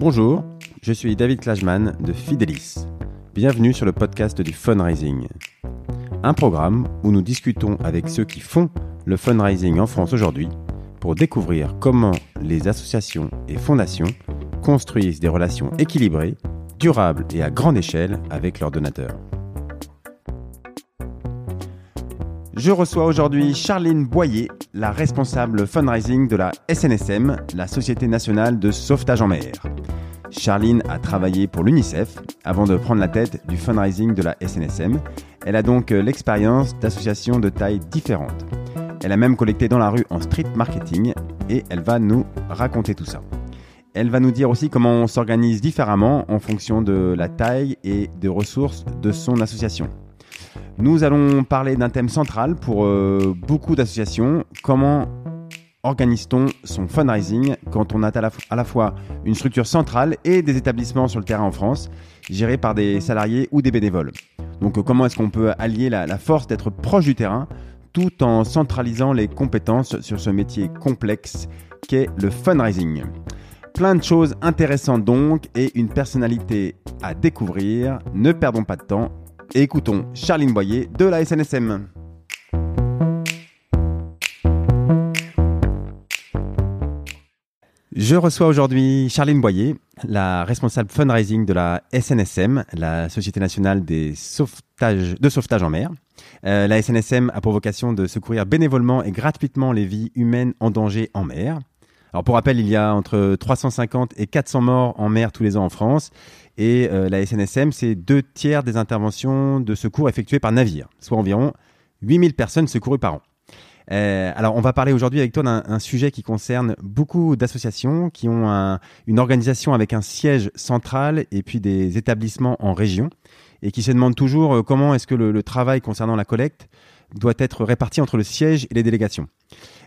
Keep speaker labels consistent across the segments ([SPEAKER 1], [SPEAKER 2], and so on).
[SPEAKER 1] Bonjour, je suis David Klajman de Fidelis. Bienvenue sur le podcast du fundraising. Un programme où nous discutons avec ceux qui font le fundraising en France aujourd'hui pour découvrir comment les associations et fondations construisent des relations équilibrées, durables et à grande échelle avec leurs donateurs. Je reçois aujourd'hui Charline Boyer, la responsable fundraising de la SNSM, la Société nationale de sauvetage en mer. Charline a travaillé pour l'UNICEF avant de prendre la tête du fundraising de la SNSM. Elle a donc euh, l'expérience d'associations de tailles différentes. Elle a même collecté dans la rue en street marketing et elle va nous raconter tout ça. Elle va nous dire aussi comment on s'organise différemment en fonction de la taille et des ressources de son association. Nous allons parler d'un thème central pour euh, beaucoup d'associations, comment organise-t-on son fundraising quand on a à la, fois une structure centrale et des établissements sur le terrain en France, gérés par des salariés ou des bénévoles? Donc euh, comment est-ce qu'on peut allier la force d'être proche du terrain tout en centralisant les compétences sur ce métier complexe qu'est le fundraising? Plein de choses intéressantes donc et une personnalité à découvrir. Ne perdons pas de temps écoutons Charline Boyer de la SNSM. Je reçois aujourd'hui Charline Boyer, la responsable fundraising de la SNSM, la Société nationale des sauvetages, de sauvetage en mer. Euh, la SNSM a pour vocation de secourir bénévolement et gratuitement les vies humaines en danger en mer. Alors pour rappel, il y a entre 350 et 400 morts en mer tous les ans en France et euh, la SNSM, c'est deux tiers des interventions de secours effectuées par navire, soit environ 8000 personnes secourues par an. Euh, alors, on va parler aujourd'hui avec toi d'un sujet qui concerne beaucoup d'associations qui ont un, une organisation avec un siège central et puis des établissements en région et qui se demandent toujours euh, comment est-ce que le, travail concernant la collecte doit être réparti entre le siège et les délégations.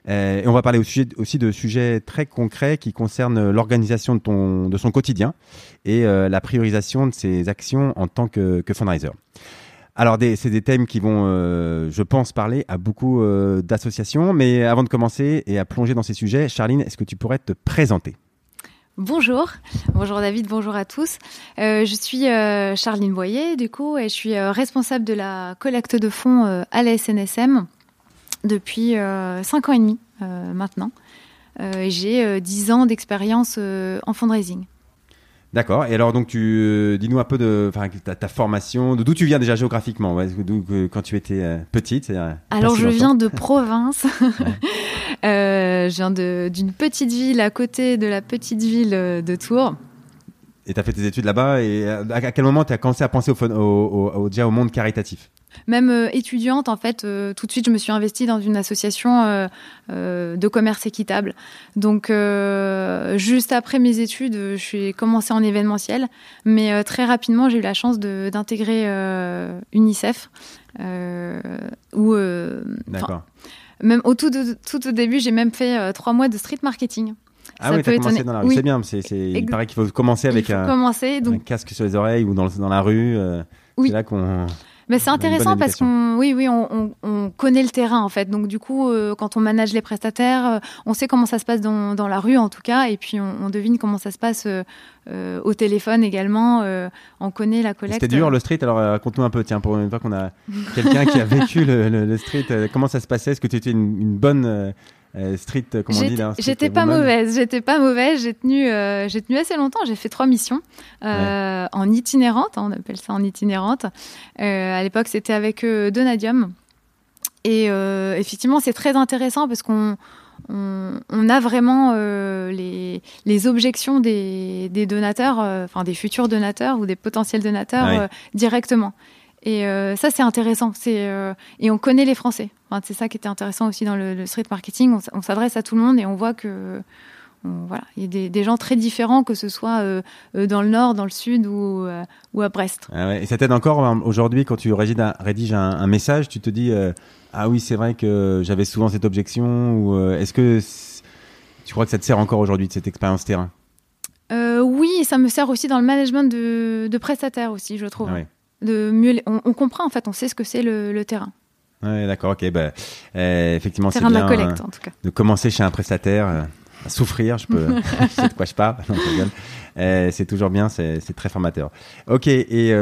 [SPEAKER 1] Euh, et on va parler aussi, de sujets très concrets qui concernent l'organisation de, son quotidien et euh, la priorisation de ses actions en tant que, fundraiser. Alors, c'est des thèmes qui vont, euh, je pense, parler à beaucoup d'associations. Mais avant de commencer et à plonger dans ces sujets, Charline, est-ce que tu pourrais te présenter?
[SPEAKER 2] Bonjour, bonjour David, bonjour à tous. Je suis Charline Boyer, du coup, et je suis responsable de la collecte de fonds à la SNSM depuis euh, 5 ans et demi euh, maintenant. J'ai 10 ans d'expérience en fundraising.
[SPEAKER 1] D'accord. Et alors, donc, tu dis-nous un peu de ta, ta formation, de d'où tu viens déjà géographiquement, ouais, quand tu étais petite.
[SPEAKER 2] alors, je viens de province. Euh, je viens d'une petite ville à côté de la petite ville de Tours.
[SPEAKER 1] Et tu as fait tes études là-bas et à quel moment tu as commencé à penser au, au, au, déjà au monde caritatif?
[SPEAKER 2] Même euh, étudiante, en fait, euh, tout de suite, je me suis investie dans une association euh, de commerce équitable. Donc, juste après mes études, je suis commencé en événementiel, mais très rapidement, j'ai eu la chance d'intégrer UNICEF. où,
[SPEAKER 1] D'accord
[SPEAKER 2] même au tout, de, tout au début, j'ai même fait trois mois de street marketing.
[SPEAKER 1] Ah ça oui, t'as commencé dans la rue, oui. c'est bien. C'est. Il paraît qu'il faut commencer avec un,
[SPEAKER 2] commencer, donc...
[SPEAKER 1] un, casque sur les oreilles ou dans, dans la rue. Euh,
[SPEAKER 2] oui.
[SPEAKER 1] C'est là qu'on...
[SPEAKER 2] Mais c'est intéressant parce qu'on, oui, oui, on, on, on, connaît le terrain en fait. Donc du coup, euh, quand on manage les prestataires, euh, on sait comment ça se passe dans, dans, la rue en tout cas, et puis on, on devine comment ça se passe euh, au téléphone également. on connaît la collecte.
[SPEAKER 1] C'était dur le street. Alors raconte-nous un peu, tiens, pour une fois qu'on a quelqu'un qui a vécu le, le, le street, comment ça se passait? Est-ce que tu étais une, une bonne euh, street, comment on dit là
[SPEAKER 2] J'étais pas mauvaise, j'étais pas mauvaise. J'ai tenu, euh, j'ai tenu assez longtemps. J'ai fait trois missions euh, ouais. en itinérante, hein, on appelle ça en itinérante. Euh, à l'époque, c'était avec euh, Donadium. Et euh, effectivement, c'est très intéressant parce qu'on on, on, a vraiment les, les, objections des, des donateurs, enfin des futurs donateurs ou des potentiels donateurs ouais. directement. Et euh, ça, c'est intéressant. C'est euh, et on connaît les Français. Enfin, c'est ça qui était intéressant aussi dans le, le street marketing. On, on s'adresse à tout le monde et on voit que on, voilà, il y a des, des, gens très différents, que ce soit euh, dans le nord, dans le sud ou, ou à Brest.
[SPEAKER 1] Ah ouais. Et ça t'aide encore aujourd'hui quand tu rédiges un, rédiges un, un, message, tu te dis ah oui, c'est vrai que j'avais souvent cette objection. Ou est-ce que tu crois que ça te sert encore aujourd'hui de cette expérience terrain?
[SPEAKER 2] Oui, ça me sert aussi dans le management de, de prestataires aussi, je trouve. Ah ouais de mieux on, on, comprend en fait on sait ce que c'est le, le, terrain
[SPEAKER 1] ouais, d'accord ok bah, euh, effectivement
[SPEAKER 2] c'est bien
[SPEAKER 1] de,
[SPEAKER 2] la collecte, en tout cas.
[SPEAKER 1] de commencer chez un prestataire euh, souffrir, je peux, je sais de quoi je parle. c'est toujours bien, c'est très formateur. Ok, et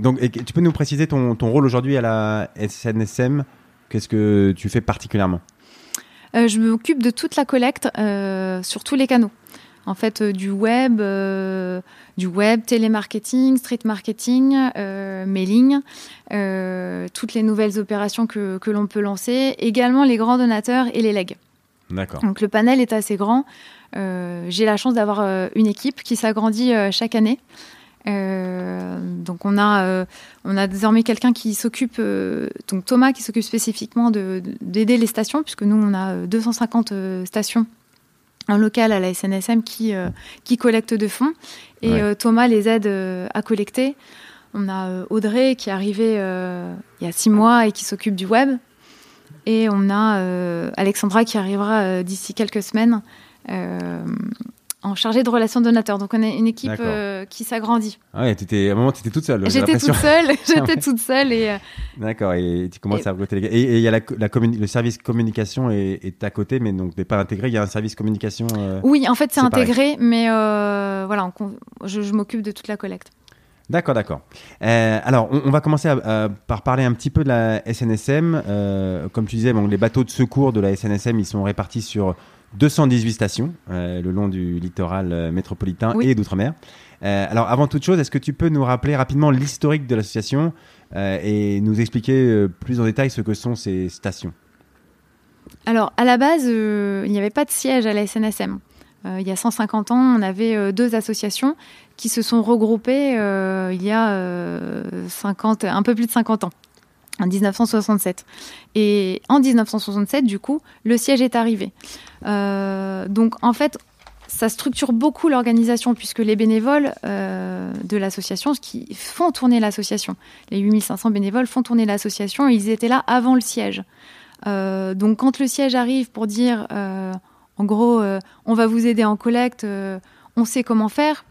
[SPEAKER 1] donc tu peux nous préciser ton, ton rôle aujourd'hui à la SNSM Qu'est-ce que tu fais particulièrement?
[SPEAKER 2] Je m'occupe de toute la collecte sur tous les canaux en fait du web, du web, télémarketing, street marketing, euh, mailing, euh, toutes les nouvelles opérations que, que l'on peut lancer, également les grands donateurs et les legs.
[SPEAKER 1] D'accord.
[SPEAKER 2] Donc le panel est assez grand. Euh, j'ai la chance d'avoir une équipe qui s'agrandit chaque année. donc on a, on a désormais quelqu'un qui s'occupe, donc Thomas qui s'occupe spécifiquement d'aider les stations, puisque nous on a 250 stations un local à la SNSM qui, euh, qui collecte de fonds. Et euh, Thomas les aide euh, à collecter. On a Audrey qui est arrivée il y a six mois et qui s'occupe du web. Et on a Alexandra qui arrivera d'ici quelques semaines en chargé de relations donateurs. Donc on est une équipe euh, qui s'agrandit.
[SPEAKER 1] Ah ouais, étais, à un moment, tu étais toute seule.
[SPEAKER 2] J'étais toute seule, j'étais toute seule. Et, euh,
[SPEAKER 1] D'accord, et tu commences à recruter les gars. Et il y a la, la le service communication est, à côté, mais donc n'est pas intégré. Il y a un service communication. Euh,
[SPEAKER 2] oui, en fait, c'est intégré, mais voilà, je, m'occupe de toute la collecte.
[SPEAKER 1] D'accord, d'accord. alors, on, va commencer par parler un petit peu de la SNSM. comme tu disais, bon, les bateaux de secours de la SNSM, ils sont répartis sur 218 stations euh, le long du littoral euh, métropolitain et d'outre-mer. Euh, alors, avant toute chose, est-ce que tu peux nous rappeler rapidement l'historique de l'association et nous expliquer plus en détail ce que sont ces stations?
[SPEAKER 2] Alors, à la base, il n'y avait pas de siège à la SNSM. il y a 150 ans, on avait deux associations qui se sont regroupées il y a 50, un peu plus de 50 ans en 1967. Et en 1967, du coup, le siège est arrivé. Euh, donc, en fait, ça structure beaucoup l'organisation puisque les bénévoles euh, de l'association, qui font tourner l'association, les 8500 bénévoles font tourner l'association, ils étaient là avant le siège. Euh, donc, quand le siège arrive pour dire, en gros, on va vous aider en collecte, on sait comment faire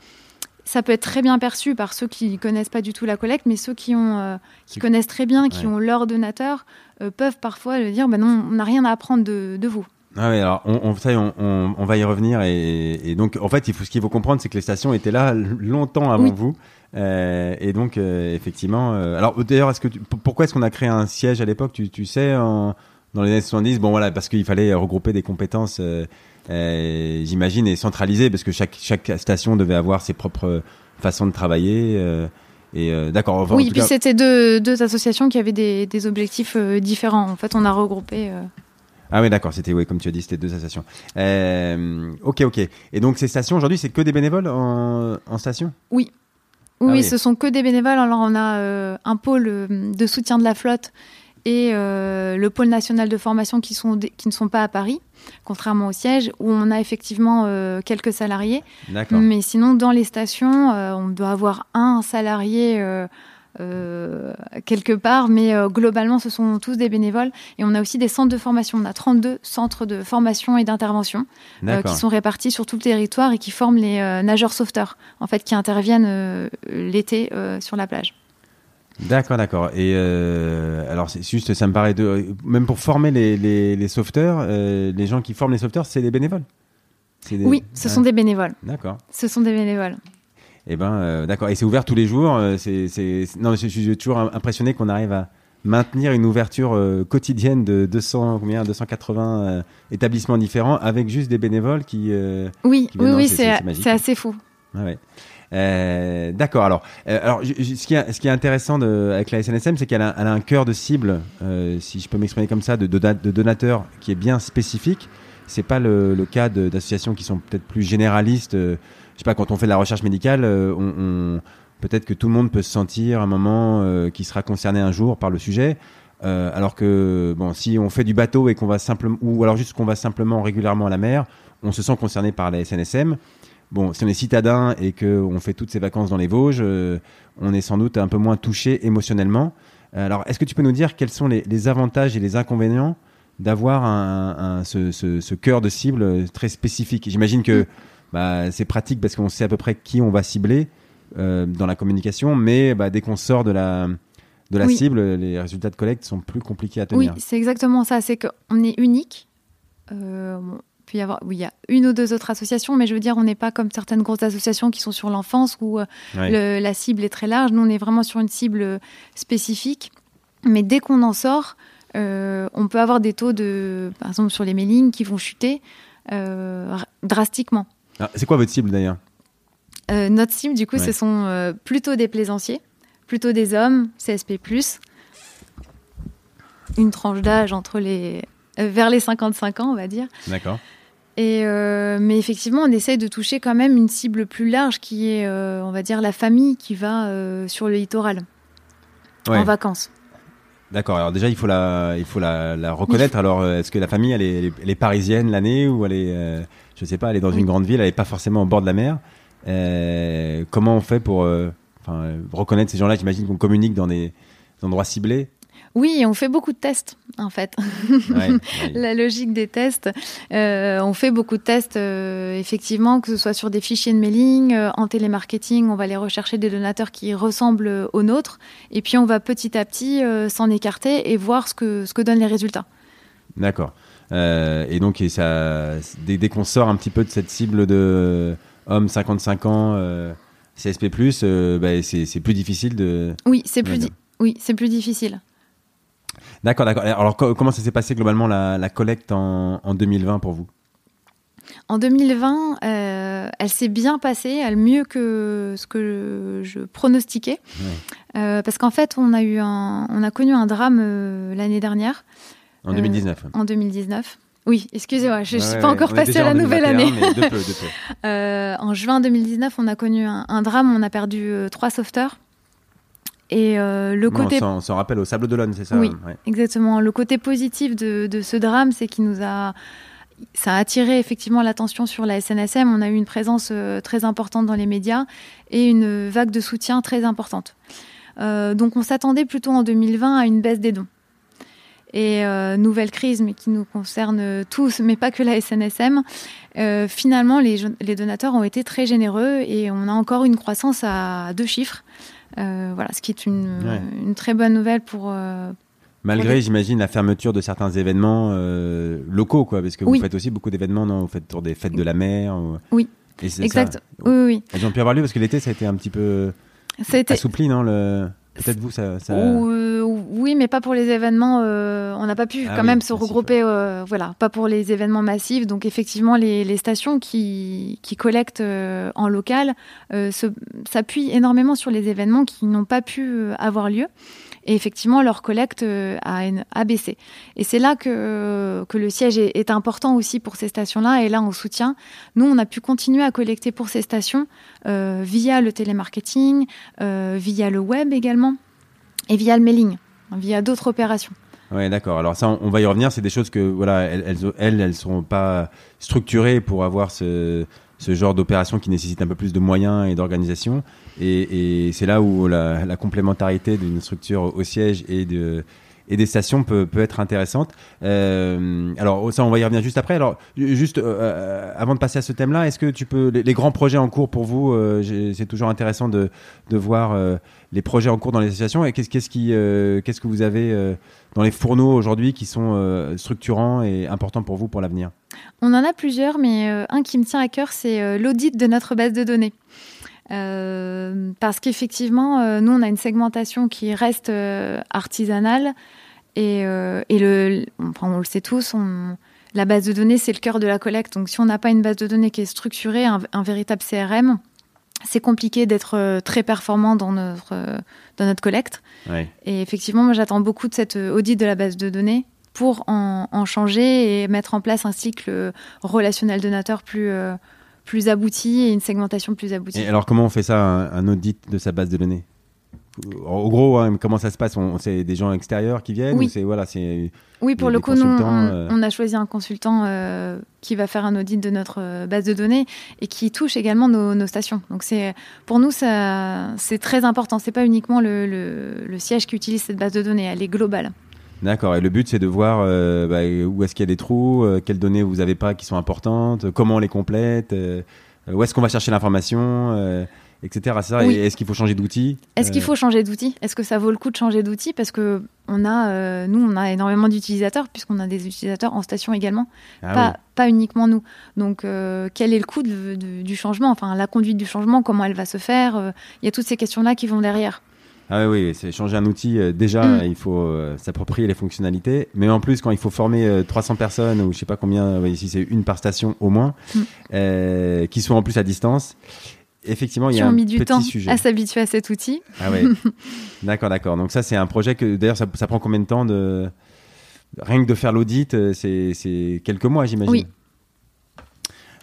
[SPEAKER 2] ça peut être très bien perçu par ceux qui connaissent pas du tout la collecte, mais ceux qui, ont, euh, qui connaissent très bien, qui ont leur donateur, euh, peuvent parfois le dire bah non, on n'a rien à apprendre de, de vous.
[SPEAKER 1] Ah oui, alors on, on, on, va y revenir et, donc en fait, il faut, ce qu'il faut comprendre, c'est que les stations étaient là longtemps avant vous. Euh, et donc effectivement, alors d'ailleurs, est-ce que pourquoi est-ce qu'on a créé un siège à l'époque? Tu, tu sais en, dans les années 70 Bon voilà, parce qu'il fallait regrouper des compétences euh, j'imagine, et centralisé parce que chaque, chaque station devait avoir ses propres façons de travailler. Euh, et euh, d'accord.
[SPEAKER 2] oui, puis c'était deux, deux, associations qui avaient des, des objectifs différents. En fait, on a regroupé.
[SPEAKER 1] Ah oui, d'accord, c'était oui, comme tu as dit, c'était deux associations. ok, ok. Et donc ces stations aujourd'hui, c'est que des bénévoles en, en station?
[SPEAKER 2] Oui. Oui, ah ce sont que des bénévoles. Alors on a un pôle de soutien de la flotte et le pôle national de formation qui, sont qui ne sont pas à Paris contrairement au siège où on a effectivement euh, quelques salariés. Mais sinon, dans les stations, euh, on doit avoir un salarié euh, quelque part, mais globalement, ce sont tous des bénévoles. Et on a aussi des centres de formation. On a 32 centres de formation et d'intervention qui sont répartis sur tout le territoire et qui forment les nageurs sauveteurs, en fait, qui interviennent l'été sur la plage.
[SPEAKER 1] D'accord, d'accord. Et euh, alors, c'est juste, ça me paraît de, même pour former les, les, les sauveteurs, euh, les gens qui forment les sauveteurs, c'est des bénévoles.
[SPEAKER 2] Oui, ce sont des bénévoles.
[SPEAKER 1] D'accord.
[SPEAKER 2] Ce sont des bénévoles.
[SPEAKER 1] Eh ben, euh, d'accord. Et c'est ouvert tous les jours. C'est, c'est... Non, je suis toujours impressionné qu'on arrive à maintenir une ouverture quotidienne de 200, combien, 280 établissements différents avec juste des bénévoles qui.
[SPEAKER 2] oui, oui, oui, c'est, c'est, assez fou.
[SPEAKER 1] Ah ouais. Euh, d'accord. Alors, euh, alors ce, qui est, ce qui est intéressant de, avec la SNSM, c'est qu'elle a, a, un cœur de cible, euh, si je peux m'exprimer comme ça, de, donateurs qui est bien spécifique. C'est pas le, le cas d'associations qui sont peut-être plus généralistes. je sais pas, quand on fait de la recherche médicale, on, on peut-être que tout le monde peut se sentir un moment qui sera concerné un jour par le sujet. alors que bon, si on fait du bateau et qu'on va simplement, ou alors juste qu'on va simplement régulièrement à la mer, on se sent concerné par la SNSM. Bon, si on est citadin et qu'on fait toutes ses vacances dans les Vosges, euh, on est sans doute un peu moins touché émotionnellement. Euh, alors, est-ce que tu peux nous dire quels sont les, avantages et les inconvénients d'avoir un, ce, cœur de cible très spécifique? J'imagine que bah, c'est pratique parce qu'on sait à peu près qui on va cibler euh, dans la communication, mais bah, dès qu'on sort de la, de la cible, les résultats de collecte sont plus compliqués à tenir.
[SPEAKER 2] Oui, c'est exactement ça. C'est qu'on est unique peut y avoir, oui, il y a une ou deux autres associations, mais je veux dire, on n'est pas comme certaines grosses associations qui sont sur l'enfance où la cible est très large. Nous, on est vraiment sur une cible spécifique. Mais dès qu'on en sort, on peut avoir des taux de, par exemple, sur les mailings qui vont chuter drastiquement.
[SPEAKER 1] Ah, c'est quoi votre cible d'ailleurs?
[SPEAKER 2] Notre cible, du coup, ce sont plutôt des plaisanciers, plutôt des hommes, CSP+, une tranche d'âge entre les euh, vers les 55 ans, on va dire.
[SPEAKER 1] D'accord.
[SPEAKER 2] Et euh, mais effectivement, on essaye de toucher quand même une cible plus large qui est, euh, on va dire, la famille qui va sur le littoral en vacances.
[SPEAKER 1] D'accord. Alors déjà, il faut la, il faut la, reconnaître. Alors, est-ce que la famille, elle est, elle est parisienne l'année ou elle est, je sais pas, elle est dans une grande ville, elle n'est pas forcément au bord de la mer. comment on fait pour reconnaître ces gens-là? J'imagine qu'on communique dans des endroits ciblés.
[SPEAKER 2] Oui, on fait beaucoup de tests, en fait. La logique des tests. Euh, on fait beaucoup de tests, euh, effectivement, que ce soit sur des fichiers de mailing, euh, en télémarketing, on va aller rechercher des donateurs qui ressemblent aux nôtres. Et puis, on va petit à petit s'en écarter et voir ce que, ce que donnent les résultats.
[SPEAKER 1] D'accord. et donc, et ça, dès, qu'on sort un petit peu de cette cible de hommes 55 ans, CSP+, bah, c'est plus difficile de...
[SPEAKER 2] Oui, c'est plus, oui, c'est plus difficile.
[SPEAKER 1] D'accord, d'accord. Alors, comment ça s'est passé globalement la, collecte en, 2020 pour vous?
[SPEAKER 2] En 2020, euh, elle s'est bien passée, elle mieux que ce que je, pronostiquais. Euh, parce qu'en fait, on a, eu un, on a connu un drame euh, l'année dernière.
[SPEAKER 1] En 2019.
[SPEAKER 2] en 2019. Oui, excusez-moi, je ne suis pas encore passée à la nouvelle année. en juin 2019, on a connu un, un drame, on a perdu trois sauveteurs.
[SPEAKER 1] Et euh, le côté. On s'en rappelle au Sable d'Olonne, c'est ça
[SPEAKER 2] Oui, exactement. Le côté positif de, ce drame, c'est qu'il nous a. Ça a attiré effectivement l'attention sur la SNSM. On a eu une présence euh, très importante dans les médias et une vague de soutien très importante. Euh, donc on s'attendait plutôt en 2020 à une baisse des dons. Et nouvelle crise, mais qui nous concerne tous, mais pas que la SNSM. finalement, les, les donateurs ont été très généreux et on a encore une croissance à deux chiffres. Euh, voilà, ce qui est une, une, très bonne nouvelle pour. Euh,
[SPEAKER 1] Malgré, j'imagine, la fermeture de certains événements euh, locaux, quoi, parce que vous faites aussi beaucoup d'événements, non? Vous faites tour des fêtes de la mer.
[SPEAKER 2] Oui. exact. Oui, oui.
[SPEAKER 1] Elles ont pu avoir lieu parce que l'été, ça a été un petit peu assoupli, non le... Peut-être vous, ça.
[SPEAKER 2] Euh, oui, mais pas pour les événements. Euh, on n'a pas pu ah quand même se regrouper. Euh, voilà, pas pour les événements massifs. Donc, effectivement, les, stations qui, qui collectent en local s'appuient énormément sur les événements qui n'ont pas pu avoir lieu. Et effectivement, leur collecte euh, a, baissé. Et c'est là que, que le siège est, important aussi pour ces stations-là. Et là, on soutient. Nous, on a pu continuer à collecter pour ces stations euh, via le télémarketing, euh, via le web également, et via le mailing, via d'autres opérations.
[SPEAKER 1] Oui, d'accord. Alors ça, on, va y revenir. C'est des choses que voilà, elles, elles, elles, sont pas structurées pour avoir ce, ce genre d'opération qui nécessite un peu plus de moyens et d'organisation. Et, c'est là où la, complémentarité d'une structure au siège et de et des stations peut, peut être intéressante. Euh, alors ça, on va y revenir juste après. Alors juste euh, euh, avant de passer à ce thème-là, est-ce que tu peux les, grands projets en cours pour vous C'est toujours intéressant de, de voir les projets en cours dans les associations. Et qu'est-ce qu'est-ce qui qu'est-ce que vous avez dans les fourneaux aujourd'hui qui sont structurants et importants pour vous pour l'avenir?
[SPEAKER 2] On en a plusieurs, mais un qui me tient à cœur, c'est l'audit de notre base de données. Euh, parce qu'effectivement, euh, nous, on a une segmentation qui reste euh, artisanale et, et le, on, le sait tous, on, la base de données, c'est le cœur de la collecte. Donc, si on n'a pas une base de données qui est structurée, un, véritable CRM, c'est compliqué d'être très performant dans notre, dans notre collecte. Et effectivement, moi, j'attends beaucoup de cette audit de la base de données pour en, en, changer et mettre en place un cycle relationnel donateur plus plus abouti et une segmentation plus aboutie.
[SPEAKER 1] Et alors comment on fait ça, un, audit de sa base de données? En gros, hein, comment ça se passe? C'est des gens extérieurs qui viennent
[SPEAKER 2] Oui,
[SPEAKER 1] voilà,
[SPEAKER 2] oui pour le coup, euh on, a choisi un consultant euh, qui va faire un audit de notre euh, base de données et qui touche également nos, stations. Donc, pour nous, c'est très important. C'est pas uniquement le, le, siège qui utilise cette base de données, elle est globale.
[SPEAKER 1] D'accord. Et le but, c'est de voir euh, bah, où est-ce qu'il y a des trous, euh, quelles données vous n'avez pas qui sont importantes, comment on les complète, euh, où est-ce qu'on va chercher l'information. etc. Est-ce qu'il faut changer d'outil
[SPEAKER 2] Est-ce qu'il faut changer d'outil? Est-ce que ça vaut le coup de changer d'outil? Parce que on a, nous, on a énormément d'utilisateurs, puisqu'on a des utilisateurs en station également, ah pas, pas, uniquement nous. Donc, quel est le coût du changement? Enfin, la conduite du changement, comment elle va se faire? Il y a toutes ces questions-là qui vont derrière.
[SPEAKER 1] Ah oui, c'est changer un outil. Euh, déjà, mm. il faut euh, s'approprier les fonctionnalités. Mais en plus, quand il faut former 300 euh, personnes, ou je sais pas combien, ici c'est une par station au moins, mm. qui sont en plus à distance, effectivement, il y a un
[SPEAKER 2] mis
[SPEAKER 1] du
[SPEAKER 2] temps
[SPEAKER 1] sujet.
[SPEAKER 2] à s'habituer à cet outil.
[SPEAKER 1] Ah oui. d'accord, d'accord. Donc ça, c'est un projet que, d'ailleurs, ça, prend combien de temps de... Rien que de faire l'audit, c'est quelques mois, j'imagine.
[SPEAKER 2] Oui.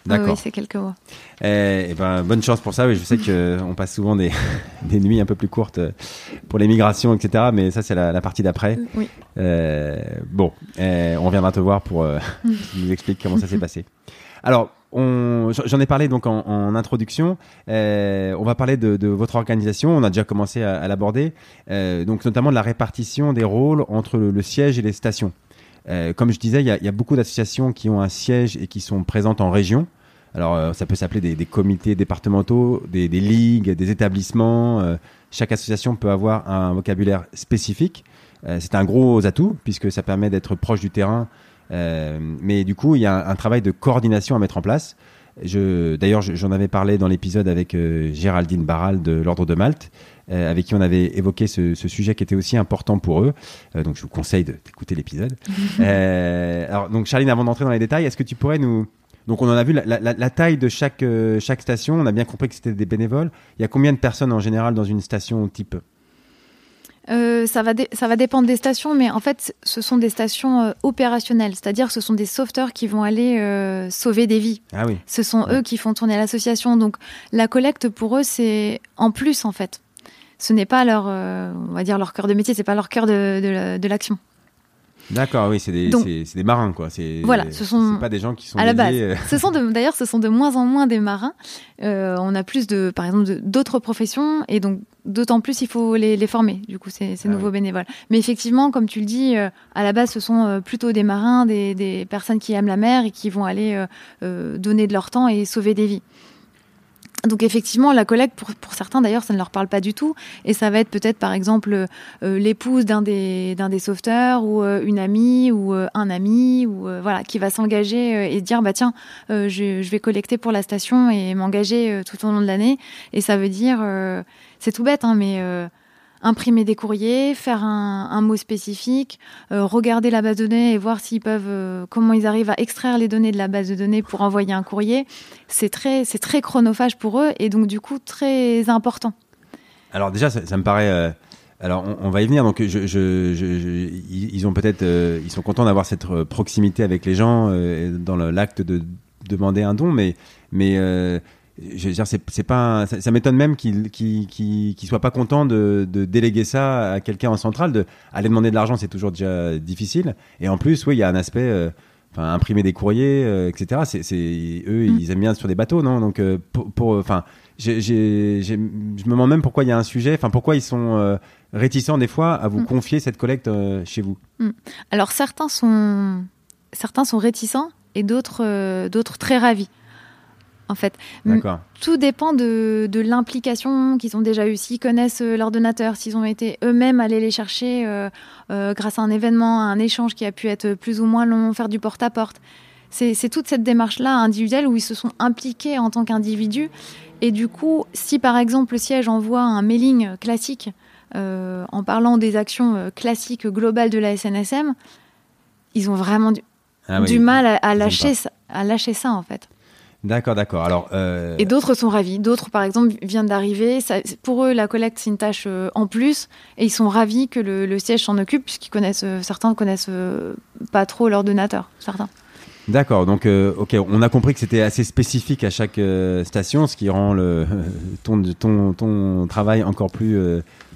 [SPEAKER 2] D'accord. Oui, c'est quelques mois.
[SPEAKER 1] Eh, eh, ben, bonne chance pour ça. je sais qu'on passe souvent des, des, nuits un peu plus courtes euh, pour les migrations, etc. Mais ça, c'est la, partie d'après.
[SPEAKER 2] Oui.
[SPEAKER 1] Euh, bon, eh, on viendra te voir pour euh, nous expliquer comment ça s'est passé. Alors, j'en ai parlé donc en, introduction. on va parler de, votre organisation. On a déjà commencé à, l'aborder. donc, notamment de la répartition des rôles entre le, siège et les stations. Comme je disais, il y, a beaucoup d'associations qui ont un siège et qui sont présentes en région. Alors, euh, ça peut s'appeler des, comités départementaux, des, ligues, des établissements. Euh, chaque association peut avoir un vocabulaire spécifique. Euh, c'est un gros atout puisque ça permet d'être proche du terrain. mais du coup, il y a un, travail de coordination à mettre en place. D'ailleurs, j'en avais parlé dans l'épisode avec Géraldine Barral de l'Ordre de Malte, avec qui on avait évoqué ce, sujet qui était aussi important pour eux. donc, je vous conseille d'écouter l'épisode. alors, donc, Charline, avant d'entrer dans les détails, est-ce que tu pourrais nous, donc on en a vu la, taille de chaque, euh, chaque station, on a bien compris que c'était des bénévoles. Il y a combien de personnes en général dans une station type?
[SPEAKER 2] Euh, ça, va ça va dépendre des stations, mais en fait, ce sont des stations euh, opérationnelles, c'est-à-dire ce sont des sauveteurs qui vont aller sauver des vies.
[SPEAKER 1] Ah oui.
[SPEAKER 2] Ce sont eux qui font tourner l'association. Donc la collecte pour eux, c'est en plus en fait. Ce n'est pas leur, on va dire leur cœur de métier, c'est pas leur cœur de l'action.
[SPEAKER 1] D'accord, oui, c'est des, des, marins, quoi.
[SPEAKER 2] Voilà, ce sont
[SPEAKER 1] pas des gens qui sont
[SPEAKER 2] à
[SPEAKER 1] la
[SPEAKER 2] base. Euh. ce sont d'ailleurs, ce sont de moins en moins des marins. Euh, on a plus de, par exemple, d'autres professions, et donc d'autant plus il faut les, les former. Du coup, ces, ces ah nouveaux bénévoles. Mais effectivement, comme tu le dis, euh, à la base, ce sont plutôt des marins, des, des, personnes qui aiment la mer et qui vont aller donner de leur temps et sauver des vies. Donc effectivement, la collecte, pour, pour certains d'ailleurs, ça ne leur parle pas du tout. Et ça va être peut-être par exemple euh, l'épouse d'un des, sauveteurs ou euh, une amie ou euh, un ami ou voilà qui va s'engager et dire bah tiens, je, je, vais collecter pour la station et m'engager tout au long de l'année. Et ça veut dire, c'est tout bête, hein, mais imprimer des courriers, faire un, mot spécifique, euh, regarder la base de données et voir s'ils peuvent, euh, comment ils arrivent à extraire les données de la base de données pour envoyer un courrier. C'est très, c'est très chronophage pour eux et donc du coup très important.
[SPEAKER 1] Alors déjà, ça, me paraît. Euh, alors on, va y venir. Donc ils ont peut-être, ils sont contents d'avoir cette proximité avec les gens dans l'acte de demander un don, mais mais je veux dire, c'est, pas, ça, m'étonne même qu'il qu soit pas content de, de, déléguer ça à quelqu'un en centrale. De aller demander de l'argent, c'est toujours déjà difficile. Et en plus, oui, il y a un aspect, euh, enfin, imprimer des courriers, euh, etc. C'est, eux, mm. ils aiment bien sur des bateaux, non? Donc, euh, pour, enfin, je me demande même pourquoi il y a un sujet, enfin, pourquoi ils sont réticents des fois à vous mm. confier cette collecte chez vous.
[SPEAKER 2] Mm. Alors certains sont, certains sont réticents et d'autres, d'autres très ravis en fait. Tout dépend de, l'implication qu'ils ont déjà eue, s'ils connaissent euh, leurs donateurs, s'ils ont été eux-mêmes allés les chercher euh, euh, grâce à un événement, à un échange qui a pu être plus ou moins long, faire du porte-à-porte. C'est toute cette démarche-là individuelle où ils se sont impliqués en tant qu'individus. Et du coup, si par exemple le siège envoie un mailing classique en parlant des actions classiques globales de la SNSM, ils ont vraiment du, ah mal à, lâcher à lâcher ça en fait.
[SPEAKER 1] D'accord, d'accord. Alors euh,
[SPEAKER 2] et d'autres sont ravis. D'autres, par exemple, viennent d'arriver. Pour eux, la collecte c'est une tâche euh, en plus, et ils sont ravis que le, siège s'en occupe, puisqu'ils connaissent. Euh, certains connaissent pas trop donateurs. Certains.
[SPEAKER 1] D'accord, donc ok, on a compris que c'était assez spécifique à chaque station, ce qui rend le, ton, ton, ton travail encore plus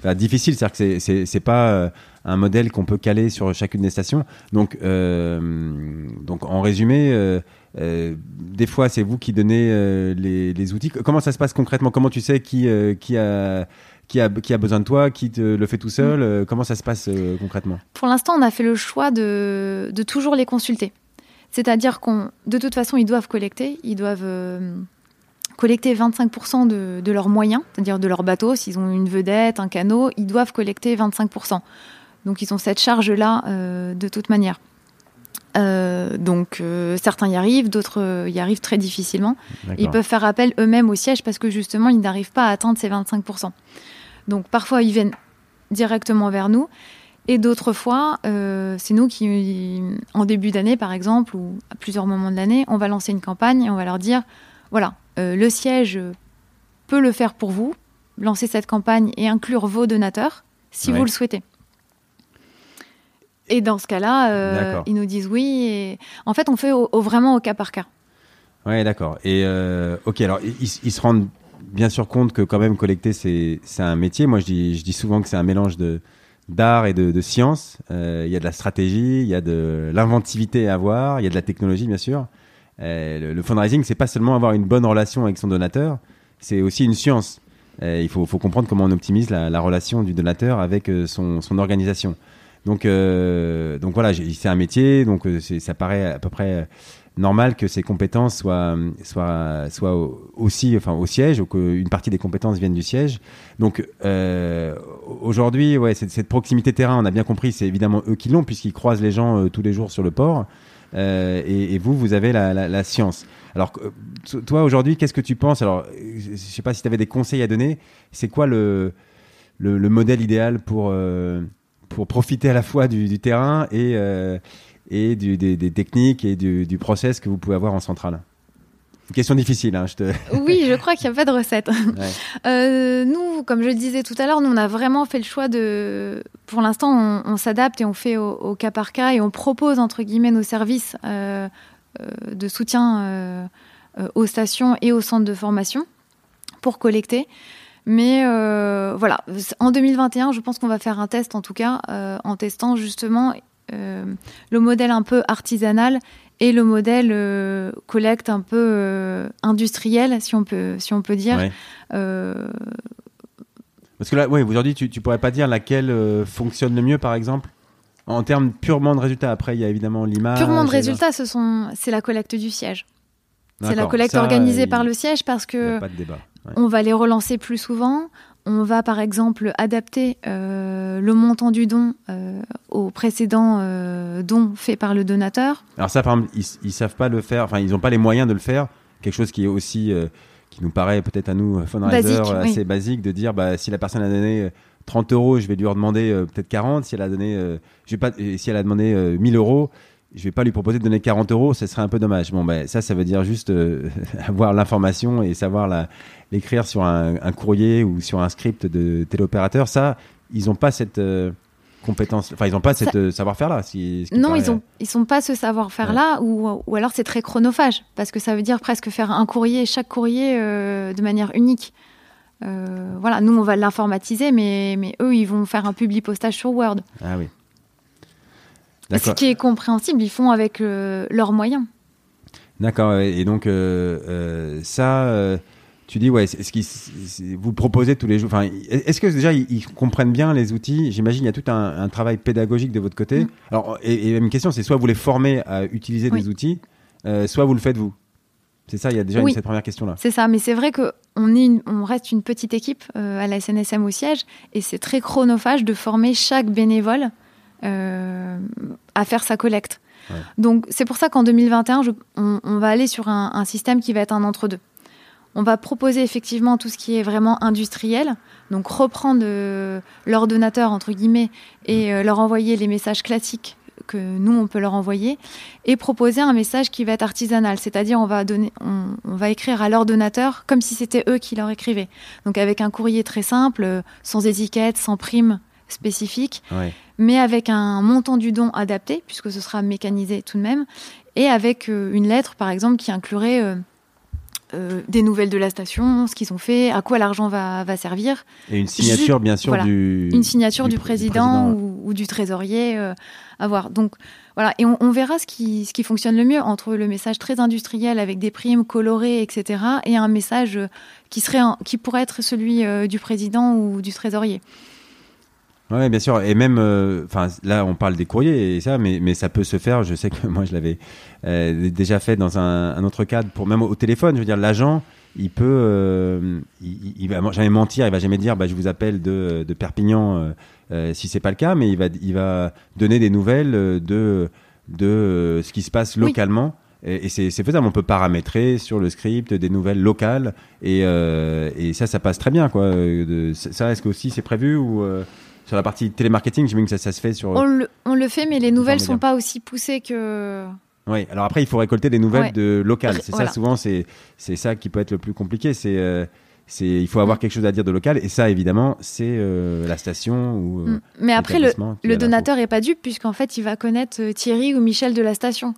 [SPEAKER 1] difficile. C'est-à-dire que c'est pas un modèle qu'on peut caler sur chacune des stations. Donc, donc en résumé, euh, des fois, c'est vous qui donnez euh, les, outils. Comment ça se passe concrètement? Comment tu sais qui, euh, qui, a, qui, a, qui a besoin de toi Qui te le fait tout seul? Mm. Comment ça se passe concrètement?
[SPEAKER 2] Pour l'instant, on a fait le choix de, de toujours les consulter. C'est-à-dire qu'on, de toute façon, ils doivent collecter, ils doivent collecter 25% de, de, leurs moyens, c'est-à-dire de leur bateau. S'ils ont une vedette, un canot, ils doivent collecter 25%. Donc ils ont cette charge-là de toute manière. Euh, donc euh, certains y arrivent, d'autres euh, y arrivent très difficilement. Ils peuvent faire appel eux-mêmes au siège parce que justement ils n'arrivent pas à atteindre ces 25%. Donc parfois ils viennent directement vers nous et d'autres fois c'est nous qui, en début d'année par exemple ou à plusieurs moments de l'année, on va lancer une campagne et on va leur dire voilà, le siège peut le faire pour vous, lancer cette campagne et inclure vos donateurs si vous le souhaitez. Et dans ce cas-là, euh, ils nous disent oui. Et... En fait, on fait au, vraiment au cas par cas.
[SPEAKER 1] Ouais, d'accord. Et euh, ok, alors ils, se rendent bien sûr compte que quand même collecter, c'est un métier. Moi, je dis, je dis souvent que c'est un mélange de d'art et de, de science. Euh, il y a de la stratégie, il y a de l'inventivité à avoir, il y a de la technologie, bien sûr. Euh, le, fundraising, c'est pas seulement avoir une bonne relation avec son donateur, c'est aussi une science. Il faut, faut, comprendre comment on optimise la, la relation du donateur avec son, son organisation. Donc, euh, donc voilà, c'est un métier, donc euh, ça paraît à peu près euh, normal que ces compétences soient, soient, soient aussi, enfin, au siège, ou qu'une partie des compétences viennent du siège. Donc euh, aujourd'hui, ouais, cette, cette, proximité terrain, on a bien compris, c'est évidemment eux qui l'ont, puisqu'ils croisent les gens euh, tous les jours sur le port. Euh, et, et, vous, vous avez la, la, la science. Alors, toi, aujourd'hui, qu'est-ce que tu penses? Alors, je sais pas si tu avais des conseils à donner. C'est quoi le, le, le, modèle idéal pour pour profiter à la fois du, terrain et, euh, et du, des, techniques et du, du, process que vous pouvez avoir en centrale une question difficile, hein, je te...
[SPEAKER 2] Oui, je crois qu'il n'y a pas de recette. Euh, nous, comme je le disais tout à l'heure, nous, on a vraiment fait le choix de... Pour l'instant, on, s'adapte et on fait au, cas par cas et on propose, entre guillemets, nos services euh, de soutien aux stations et aux centres de formation pour collecter. Mais euh, voilà, en 2021, je pense qu'on va faire un test en tout cas, euh, en testant justement euh, le modèle un peu artisanal et le modèle collecte un peu industriel, si on peut, si on peut dire. Ouais.
[SPEAKER 1] Parce que là, oui, aujourd'hui, tu, tu pourrais pas dire laquelle fonctionne le mieux, par exemple en termes purement de résultats, après, il y a évidemment l'image.
[SPEAKER 2] Purement de résultats, ce sont, c'est la collecte du siège. C'est la collecte organisée par le siège parce que on va les relancer plus souvent. On va par exemple adapter euh, le montant du don euh, au précédent euh, don fait par le donateur.
[SPEAKER 1] Alors ça, par exemple, ils, savent pas le faire. Enfin, ils n'ont pas les moyens de le faire. Quelque chose qui est aussi qui nous paraît peut-être à nous fundraisers basique, assez oui. basique de dire bah si la personne a donné 30 euros, je vais lui redemander peut-être 40. Si elle a donné, je vais pas, si elle a demandé 1000 euros, je vais pas lui proposer de donner 40 euros, ce serait un peu dommage. Bon, ben ça, ça veut dire juste euh, avoir l'information et savoir l'écrire sur un, un, courrier ou sur un script de téléopérateur. Ça, ils n'ont pas cette euh, compétence, enfin, ils n'ont pas cette euh, savoir-faire là.
[SPEAKER 2] Si, non, paraît... ils ont, ils sont pas ce savoir-faire ouais. là, ou, ou alors c'est très chronophage parce que ça veut dire presque faire un courrier, chaque courrier euh, de manière unique. Voilà, nous on va l'informatiser, mais, mais eux ils vont faire un publi postage sur Word.
[SPEAKER 1] Ah oui.
[SPEAKER 2] Ce qui est compréhensible, ils font avec leurs moyens.
[SPEAKER 1] D'accord. Et donc ça, tu dis ouais, ce qui vous proposez tous les jours. Enfin, est-ce que déjà ils, ils, comprennent bien les outils? J'imagine il y a tout un, un, travail pédagogique de votre côté. Mmh. Alors, et, et, une question, c'est soit vous les formez à utiliser oui. des outils, euh, soit vous le faites vous. C'est ça, il y a déjà
[SPEAKER 2] oui,
[SPEAKER 1] une, cette première question-là.
[SPEAKER 2] C'est ça, mais c'est vrai qu'on est une, on reste une petite équipe euh, à la SNSM au siège et c'est très chronophage de former chaque bénévole euh, à faire sa collecte. Ouais. Donc c'est pour ça qu'en 2021, je, on, on, va aller sur un, un, système qui va être un entre-deux. On va proposer effectivement tout ce qui est vraiment industriel, donc reprendre euh, leurs donateurs entre guillemets et euh, leur envoyer les messages classiques que nous on peut leur envoyer et proposer un message qui va être artisanal, c'est-à-dire on va donner, on, on, va écrire à leurs donateurs comme si c'était eux qui leur écrivaient, donc avec un courrier très simple, sans étiquette, sans prime spécifique,
[SPEAKER 1] ouais.
[SPEAKER 2] mais avec un montant du don adapté, puisque ce sera mécanisé tout de même, et avec euh, une lettre, par exemple, qui inclurait euh, des nouvelles de la station, ce qu'ils ont fait, à quoi l'argent va, va, servir.
[SPEAKER 1] Et une signature, bien sûr,
[SPEAKER 2] voilà,
[SPEAKER 1] du...
[SPEAKER 2] Une signature du, du président, du président ou, ou, du trésorier euh, à voir. Donc, voilà, et on, on, verra ce qui, ce qui fonctionne le mieux entre le message très industriel avec des primes colorées, etc., et un message qui, serait un, qui pourrait être celui euh, du président ou du trésorier.
[SPEAKER 1] Oui, bien sûr. Et même, enfin, euh, là, on parle des courriers et ça, mais, mais ça peut se faire. Je sais que moi, je l'avais déjà fait dans un, un, autre cadre, pour même au téléphone. Je veux dire, l'agent, il peut, il, il, va jamais mentir, il va jamais dire, bah, je vous appelle de, de Perpignan si c'est pas le cas, mais il va, il va donner des nouvelles de de ce qui se passe localement. Et, c'est faisable, on peut paramétrer sur le script des nouvelles locales et, et ça, ça passe très bien. Quoi. De, ça, est-ce que aussi c'est prévu ou sur la partie télémarketing, j'imagine que ça, ça se fait sur.
[SPEAKER 2] On le, on le fait, mais les nouvelles sont pas aussi poussées que.
[SPEAKER 1] Oui, alors après, il faut récolter des nouvelles de locales. C'est ça, souvent, c'est ça qui peut être le plus compliqué. C'est. Euh, il faut avoir mm. quelque chose à dire de local et ça évidemment c'est euh, la station ou euh,
[SPEAKER 2] mm. mais après le, le donateur est pas dupe puisqu'en fait il va connaître Thierry ou Michel de la station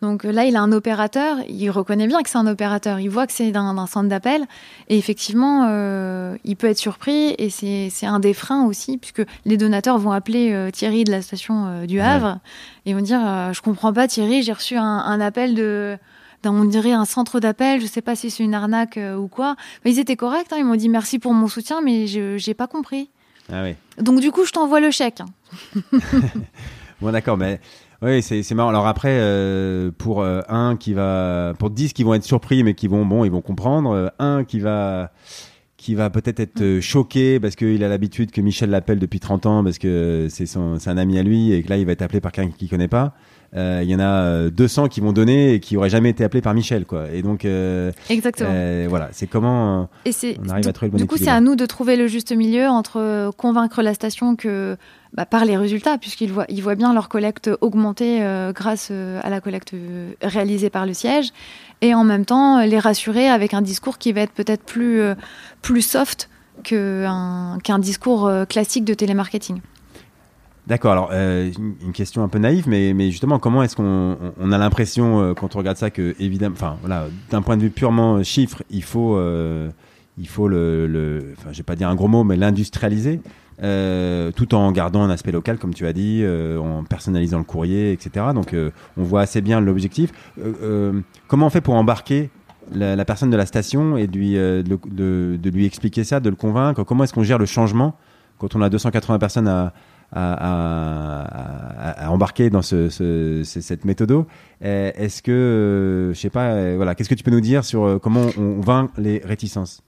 [SPEAKER 2] donc là, il a un opérateur, il reconnaît bien que c'est un opérateur, il voit que c'est d'un centre d'appel, et effectivement, euh, il peut être surpris, et c'est un des freins aussi, puisque les donateurs vont appeler euh, Thierry de la station euh, du Havre, et vont dire, je comprends pas Thierry, j'ai reçu un, appel de on dirait un centre d'appel, je sais pas si c'est une arnaque ou quoi. Mais ils étaient corrects, hein, ils m'ont dit merci pour mon soutien, mais je j'ai pas compris.
[SPEAKER 1] Ah oui.
[SPEAKER 2] Donc du coup, je t'envoie le chèque.
[SPEAKER 1] bon d'accord, mais oui, c'est marrant. Alors après, euh, pour euh, un qui va, pour 10 qui vont être surpris, mais qui vont, bon, ils vont comprendre. Euh, un qui va, qui va peut-être être, être choqué parce qu'il a l'habitude que Michel l'appelle depuis 30 ans parce que c'est un ami à lui et que là il va être appelé par quelqu'un qu'il connaît pas. Il y en a 200 qui vont donner et qui auraient jamais été appelés par Michel, quoi. Et donc,
[SPEAKER 2] exactement.
[SPEAKER 1] voilà, c'est comment
[SPEAKER 2] et on arrive à trouver le bon Du coup, c'est à nous de trouver le juste milieu entre convaincre la station que bah, par les résultats, puisqu'ils voient, ils voient bien leur collecte augmenter euh, grâce euh, à la collecte euh, réalisée par le siège, et en même temps les rassurer avec un discours qui va être peut-être plus, plus soft qu'un qu'un discours classique de télémarketing.
[SPEAKER 1] D'accord. Alors, une question un peu naïve, mais, mais justement, comment est-ce qu'on on a l'impression, quand on regarde ça, que évidemment, enfin, voilà, d'un point de vue purement chiffre, il faut, il faut le, enfin, je vais pas dire un gros mot, mais l'industrialiser. Euh, tout en gardant un aspect local, comme tu as dit, euh, en personnalisant le courrier, etc. Donc, euh, on voit assez bien l'objectif. comment on fait pour embarquer la, personne de la station et de lui, de, lui expliquer ça, de le convaincre? Comment est-ce qu'on gère le changement quand on a 280 personnes à, à, embarquer dans ce, cette méthode Est-ce que, je sais pas, voilà, qu'est-ce que tu peux nous dire sur comment on, vainc les réticences?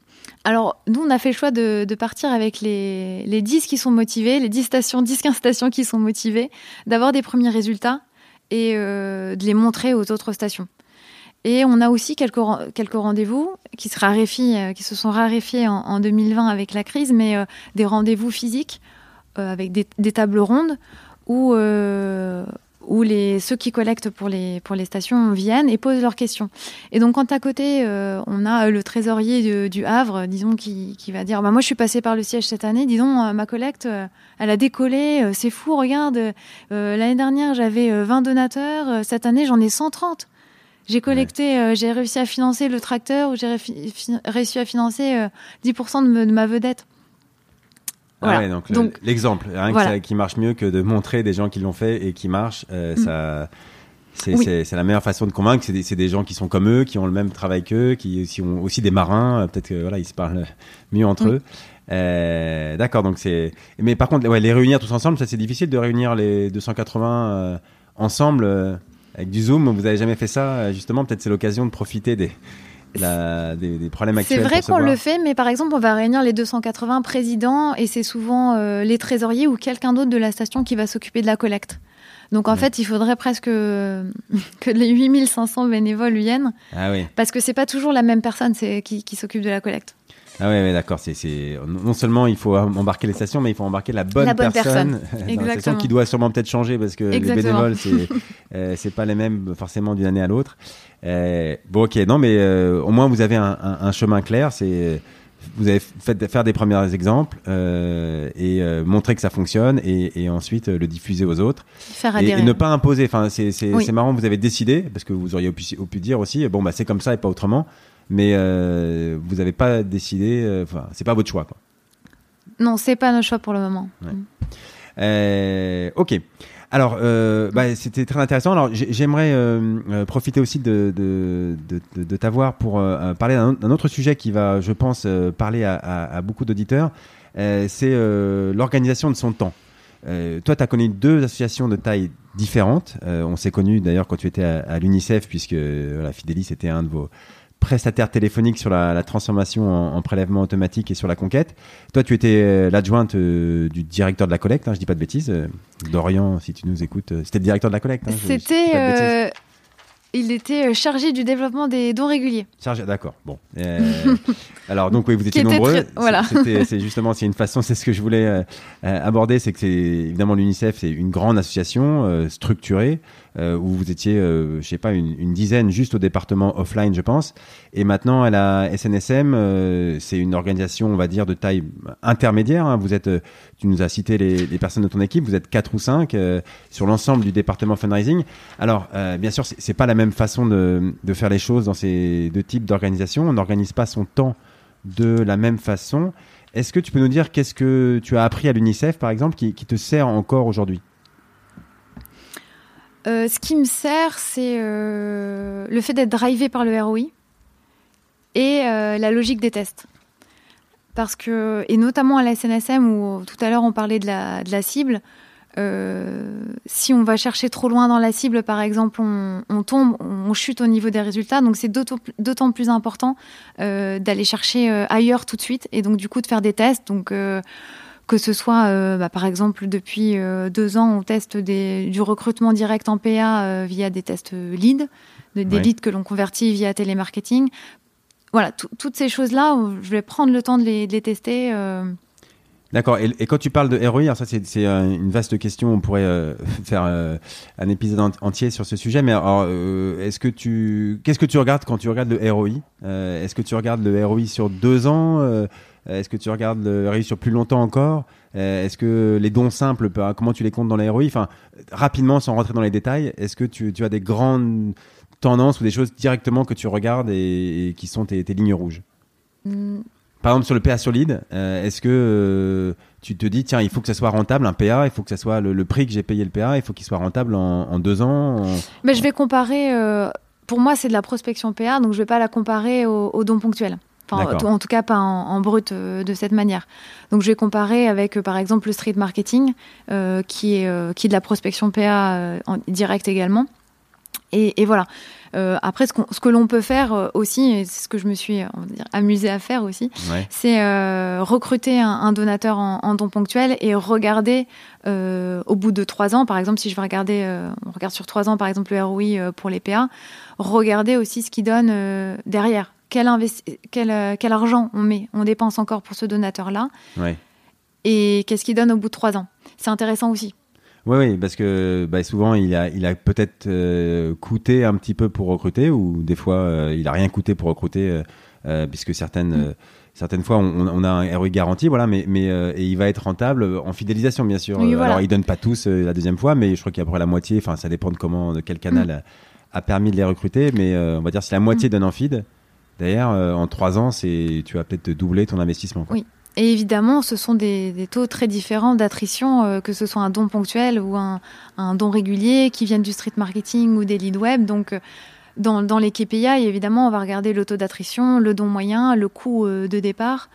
[SPEAKER 2] Alors, nous, on a fait le choix de, partir avec les, les 10 qui sont motivés, les 10 stations, 10-15 stations qui sont motivées, d'avoir des premiers résultats et euh, de les montrer aux autres stations. Et on a aussi quelques, quelques rendez-vous qui, se euh, sont raréfiés en, 2020 avec la crise, mais euh, des rendez-vous physiques avec des, des, tables rondes où où les, ceux qui collectent pour les, pour les stations viennent et posent leurs questions. Et donc, quand à côté, euh, on a le trésorier du Havre, disons, qui, qui va dire bah, Moi, je suis passé par le siège cette année, disons, euh, ma collecte, euh, elle a décollé, c'est fou, regarde, l'année dernière, j'avais 20 donateurs, cette année, j'en ai 130. J'ai collecté, j'ai réussi à financer le tracteur ou j'ai réussi à financer 10% de, de ma vedette.
[SPEAKER 1] Ah donc, l'exemple, rien qui marche mieux que de montrer des gens qui l'ont fait et qui marchent, euh, mm. ça, c'est la meilleure façon de convaincre. C'est des, des, gens qui sont comme eux, qui ont le même travail qu'eux, qui, qui, ont aussi des marins. Euh, peut-être que voilà, ils se parlent mieux entre eux. Euh, D'accord, donc c'est. Mais par contre, ouais, les réunir tous ensemble, ça c'est difficile de réunir les 280 euh, ensemble euh, avec du Zoom. Vous avez jamais fait ça, justement Peut-être c'est l'occasion de profiter des des, problèmes actuels.
[SPEAKER 2] C'est vrai qu'on le fait, mais par exemple, on va réunir les 280 présidents et c'est souvent euh, les trésoriers ou quelqu'un d'autre de la station qui va s'occuper de la collecte. Donc en fait, il faudrait presque que les 8500 bénévoles viennent.
[SPEAKER 1] Ah oui.
[SPEAKER 2] Parce que c'est pas toujours la même personne qui, qui s'occupe de la collecte.
[SPEAKER 1] Ah oui, d'accord. C'est, non seulement il faut embarquer les stations, mais il faut embarquer la bonne, personne,
[SPEAKER 2] Exactement.
[SPEAKER 1] qui doit sûrement peut-être changer parce que les bénévoles, c'est, euh, c'est pas les mêmes forcément d'une année à l'autre. Euh, bon, ok, non, mais euh, au moins vous avez un, un, chemin clair. C'est vous avez fait faire des premiers exemples euh, et euh, montrer que ça fonctionne et, et ensuite le diffuser aux autres
[SPEAKER 2] faire
[SPEAKER 1] et, et, ne pas imposer enfin c'est c'est c'est marrant vous avez décidé parce que vous auriez pu, pu dire aussi bon bah c'est comme ça et pas autrement mais euh, vous n'avez pas décidé, euh, enfin, c'est pas votre choix. Quoi.
[SPEAKER 2] Non, c'est pas notre choix pour le moment.
[SPEAKER 1] Euh, ok. Alors, bah, c'était très intéressant. Alors, j'aimerais profiter aussi de, de, de, de t'avoir pour parler d'un autre sujet qui va, je pense, parler à, à, beaucoup d'auditeurs. c'est l'organisation de son temps. toi, tu as connu deux associations de taille différentes. on s'est connus d'ailleurs quand tu étais à, l'UNICEF, puisque voilà, Fidélis était un de vos prestataire téléphonique sur la, transformation en, prélèvement automatique et sur la conquête. Toi, tu étais euh, l'adjointe euh, du directeur de la collecte, hein, je dis pas de bêtises. Dorian, si tu nous écoutes, c'était le directeur de la collecte. Hein,
[SPEAKER 2] c'était il était euh, chargé du développement des dons réguliers.
[SPEAKER 1] Chargé, d'accord. Bon. Euh, alors donc oui, vous étiez nombreux.
[SPEAKER 2] Voilà.
[SPEAKER 1] C'est justement, c'est une façon, c'est ce que je voulais euh, aborder, c'est que c'est évidemment l'UNICEF, c'est une grande association structurée euh, où vous étiez, euh, je sais pas, une, dizaine juste au département offline, je pense. Et maintenant, à la SNSM, euh, c'est une organisation, on va dire, de taille intermédiaire. Hein. Vous êtes, tu nous as cité les, personnes de ton équipe, vous êtes quatre ou cinq sur l'ensemble du département fundraising. Alors, bien sûr, c'est pas la même façon de, faire les choses dans ces deux types d'organisations. On n'organise pas son temps de la même façon. Est-ce que tu peux nous dire qu'est-ce que tu as appris à l'UNICEF, par exemple, qui te sert encore aujourd'hui?
[SPEAKER 2] Euh, ce qui me sert, c'est euh, le fait d'être drivé par le ROI et euh, la logique des tests. Parce que, et notamment à la SNSM, où tout à l'heure on parlait de la, cible, si on va chercher trop loin dans la cible, par exemple, on, tombe, on chute au niveau des résultats. Donc c'est d'autant plus important d'aller chercher ailleurs tout de suite et donc du coup de faire des tests. Que ce soit, euh, bah, par exemple, depuis euh, deux ans, on teste du recrutement direct en PA euh, via des tests leads, des leads que l'on convertit via télémarketing. Voilà, toutes ces choses-là, je vais prendre le temps de les, tester.
[SPEAKER 1] D'accord. Et, quand tu parles de ROI, ça c'est une vaste question. On pourrait faire un épisode entier sur ce sujet. Mais est-ce que tu, qu'est-ce que tu regardes quand tu regardes le ROI Est-ce que tu regardes le ROI sur deux ans? Est-ce que tu regardes le sur plus longtemps encore? Euh, Est-ce que les dons simples, comment tu les comptes dans la ROI Enfin, rapidement, sans rentrer dans les détails, est-ce que tu, as des grandes tendances ou des choses directement que tu regardes et, qui sont tes, lignes rouges? Mm. Par exemple, sur le PA solide, euh, est-ce que tu te dis, tiens, il faut que ça soit rentable, un PA, il faut que ça soit le, prix que j'ai payé le PA, il faut qu'il soit rentable en, deux ans
[SPEAKER 2] Mais je vais comparer, pour moi, c'est de la prospection PA, donc je ne vais pas la comparer aux dons ponctuels en tout cas pas en, brut euh, de cette manière. Donc je vais comparer avec euh, par exemple le street marketing euh, qui est qui est de la prospection PA en direct également. Et, voilà. après, ce, ce que l'on peut faire aussi, et c'est ce que je me suis amusée à faire aussi, c'est recruter un, donateur en, en, don ponctuel et regarder au bout de trois ans, par exemple, si je vais regarder, on regarde sur trois ans, par exemple, le ROI pour les PA, regarder aussi ce qui donne derrière quel, euh, quel, argent on met, on dépense encore pour ce donateur-là, et qu'est-ce qu'il donne au bout de trois ans? C'est intéressant aussi.
[SPEAKER 1] Oui, oui, parce que bah, souvent il a, il a peut-être euh, coûté un petit peu pour recruter, ou des fois euh, il a rien coûté pour recruter, puisque certaines, mm. certaines fois on, a un ROI garanti, voilà, mais, mais et il va être rentable en fidélisation, bien sûr. Alors il donne pas tous la deuxième fois, mais je crois qu'il y a à peu près la moitié. Enfin, ça dépend de comment, de quel canal mm. a, permis de les recruter, mais on va dire si la moitié mm. donne en feed. D'ailleurs, euh, en trois ans, c'est, tu vas peut-être doubler ton investissement.
[SPEAKER 2] Oui. Et évidemment, ce sont des, taux très différents d'attrition, euh, que ce soit un don ponctuel ou un, don régulier qui viennent du street marketing ou des leads web. Donc, euh, dans, les KPI, évidemment, on va regarder le taux d'attrition, le don moyen, le coût de départ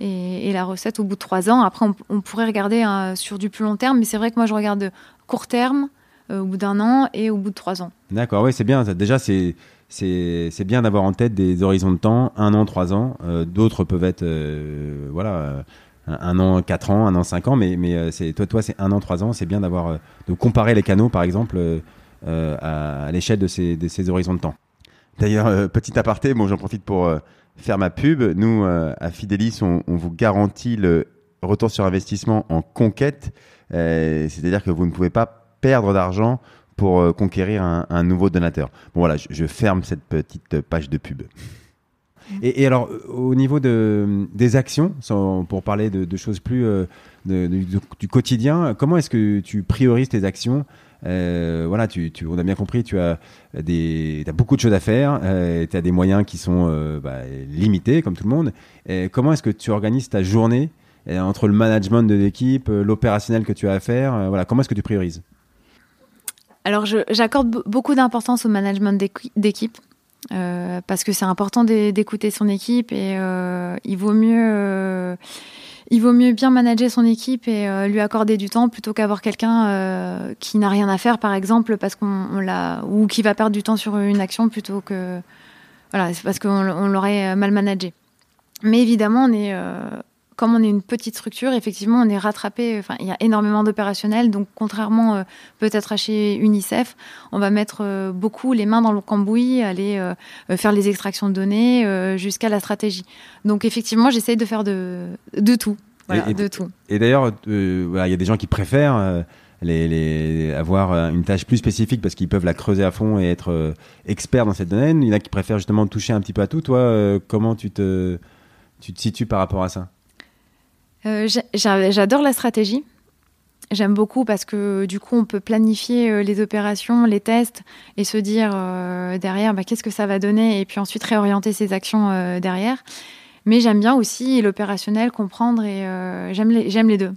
[SPEAKER 2] et, la recette au bout de trois ans. Après, on, pourrait regarder sur du plus long terme, mais c'est vrai que moi, je regarde court terme, au bout d'un an et au bout de trois ans.
[SPEAKER 1] D'accord, oui, c'est bien. Déjà, c'est c'est bien d'avoir en tête des horizons de temps, un an, trois ans. Euh, d'autres peuvent être, euh, voilà, un, an, quatre ans, un an, cinq ans, mais, euh, toi, c'est un an, trois ans. C'est bien d'avoir de comparer les canaux, par exemple, à, l'échelle de ces, horizons de temps. D'ailleurs, petit aparté, bon, j'en profite pour faire ma pub. Nous, à Fidelis, on, vous garantit le retour sur investissement en conquête. C'est-à-dire que vous ne pouvez pas perdre d'argent pour euh, conquérir un, nouveau donateur. Bon voilà, je, ferme cette petite page de pub. Et, alors, euh, au niveau de, des actions, pour parler de, choses plus euh, du, quotidien, comment est-ce que tu priorises tes actions? Voilà, tu, on a bien compris, tu as, beaucoup de choses à faire, tu as des moyens qui sont bah, limités, comme tout le monde. comment est-ce que tu organises ta journée entre le management de l'équipe, l'opérationnel que tu as à faire? Voilà, comment est-ce que tu priorises?
[SPEAKER 2] Alors, j'accorde beaucoup d'importance au management d'équipe. Euh, parce que c'est important d'écouter son équipe et euh, il vaut mieux euh, il vaut mieux bien manager son équipe et lui accorder du temps plutôt qu'avoir quelqu'un qui n'a rien à faire par exemple parce qu'on l'a ou qui va perdre du temps sur une action plutôt que voilà, c'est parce qu'on l'aurait mal managé. Mais évidemment, on est comme on est une petite structure, effectivement, on est rattrapé. Enfin, il y a énormément d'opérationnels. Donc, contrairement euh, peut-être à chez UNICEF, on va mettre euh, beaucoup les mains dans le cambouis, aller euh, faire les extractions de données jusqu'à la stratégie. Donc, effectivement, j'essaye de faire de, de tout.
[SPEAKER 1] et,
[SPEAKER 2] de tout.
[SPEAKER 1] Et d'ailleurs, il y a des gens qui préfèrent. Les, avoir une tâche plus spécifique parce qu'ils peuvent la creuser à fond et être experts dans cette domaine. Il y en a qui préfèrent justement toucher un petit peu à tout. Toi, comment tu te, tu te situes par rapport à ça?
[SPEAKER 2] Euh, j'adore la stratégie. J'aime beaucoup parce que du coup, on peut planifier euh, les opérations, les tests et se dire euh, derrière bah, qu'est-ce que ça va donner et puis ensuite réorienter ses actions derrière. Mais j'aime bien aussi l'opérationnel, comprendre et j'aime les, les deux.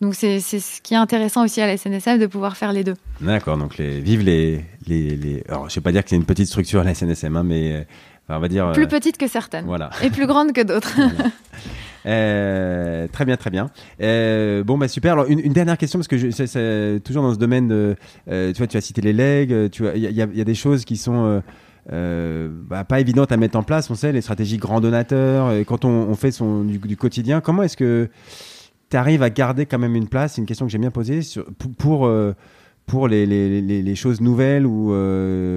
[SPEAKER 2] Donc c'est ce qui est intéressant aussi à la SNSF de pouvoir faire les deux.
[SPEAKER 1] D'accord, donc les, vive les, les, les... Alors je ne vais pas dire que c'est une petite structure à la SNSM, hein, mais on va dire...
[SPEAKER 2] Plus petite que certaines. Voilà. Et plus grande que d'autres.
[SPEAKER 1] Euh, très bien, très bien. Euh, bon, bah super. Alors, une, dernière question, parce que c'est toujours dans ce domaine de. Euh, tu vois, tu as cité les legs, il y, a des choses qui sont. Bah, pas évidentes à mettre en place, on sait, les stratégies grand donateur, et quand on, fait du, quotidien, comment est-ce que tu arrives à garder quand même une place? C'est une question que j'ai bien posée sur, pour, pour, les, choses nouvelles ou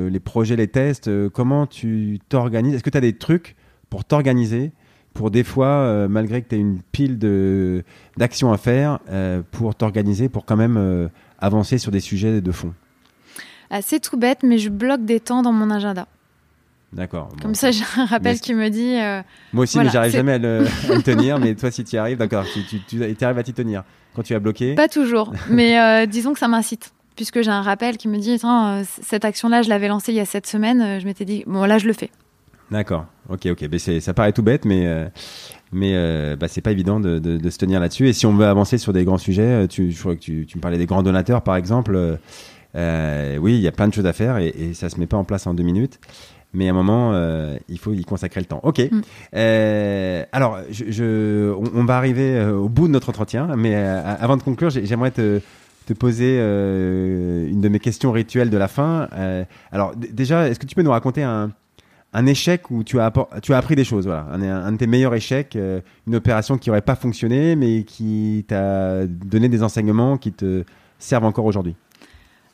[SPEAKER 1] les projets, les tests. comment tu t'organises? Est-ce que tu as des trucs pour t'organiser pour des fois, euh, malgré que tu aies une pile d'actions à faire, euh, pour t'organiser, pour quand même euh, avancer sur des sujets de fond
[SPEAKER 2] ah, C'est tout bête, mais je bloque des temps dans mon agenda.
[SPEAKER 1] D'accord.
[SPEAKER 2] Comme ça, j'ai un rappel qui me dit.
[SPEAKER 1] Moi aussi, mais j'arrive jamais à le, tenir. Mais toi, si tu y arrives, d'accord, tu, tu, arrives à t'y tenir. Quand tu as bloqué
[SPEAKER 2] Pas toujours, mais disons que ça m'incite. Puisque j'ai un rappel qui me dit cette action-là, je l'avais lancée il y a sept semaines. Je m'étais dit, bon, là, je le fais.
[SPEAKER 1] D'accord. Ok, ok. Mais ça paraît tout bête, mais euh, mais euh, bah, c'est pas évident de, de, se tenir là-dessus. Et si on veut avancer sur des grands sujets, euh, tu, je crois que tu, tu me parlais des grands donateurs, par exemple. Euh, oui, il y a plein de choses à faire et, et, ça se met pas en place en deux minutes. Mais à un moment, il faut y consacrer le temps. Ok. Mm. alors, je, je on, va arriver au bout de notre entretien, mais avant de conclure, j'aimerais te te poser une de mes questions rituelles de la fin. alors déjà, est-ce que tu peux nous raconter un, un échec où tu as, appris des choses. Voilà. Un, de tes meilleurs échecs, euh, une opération qui n'aurait pas fonctionné, mais qui t'a donné des enseignements qui te servent encore aujourd'hui.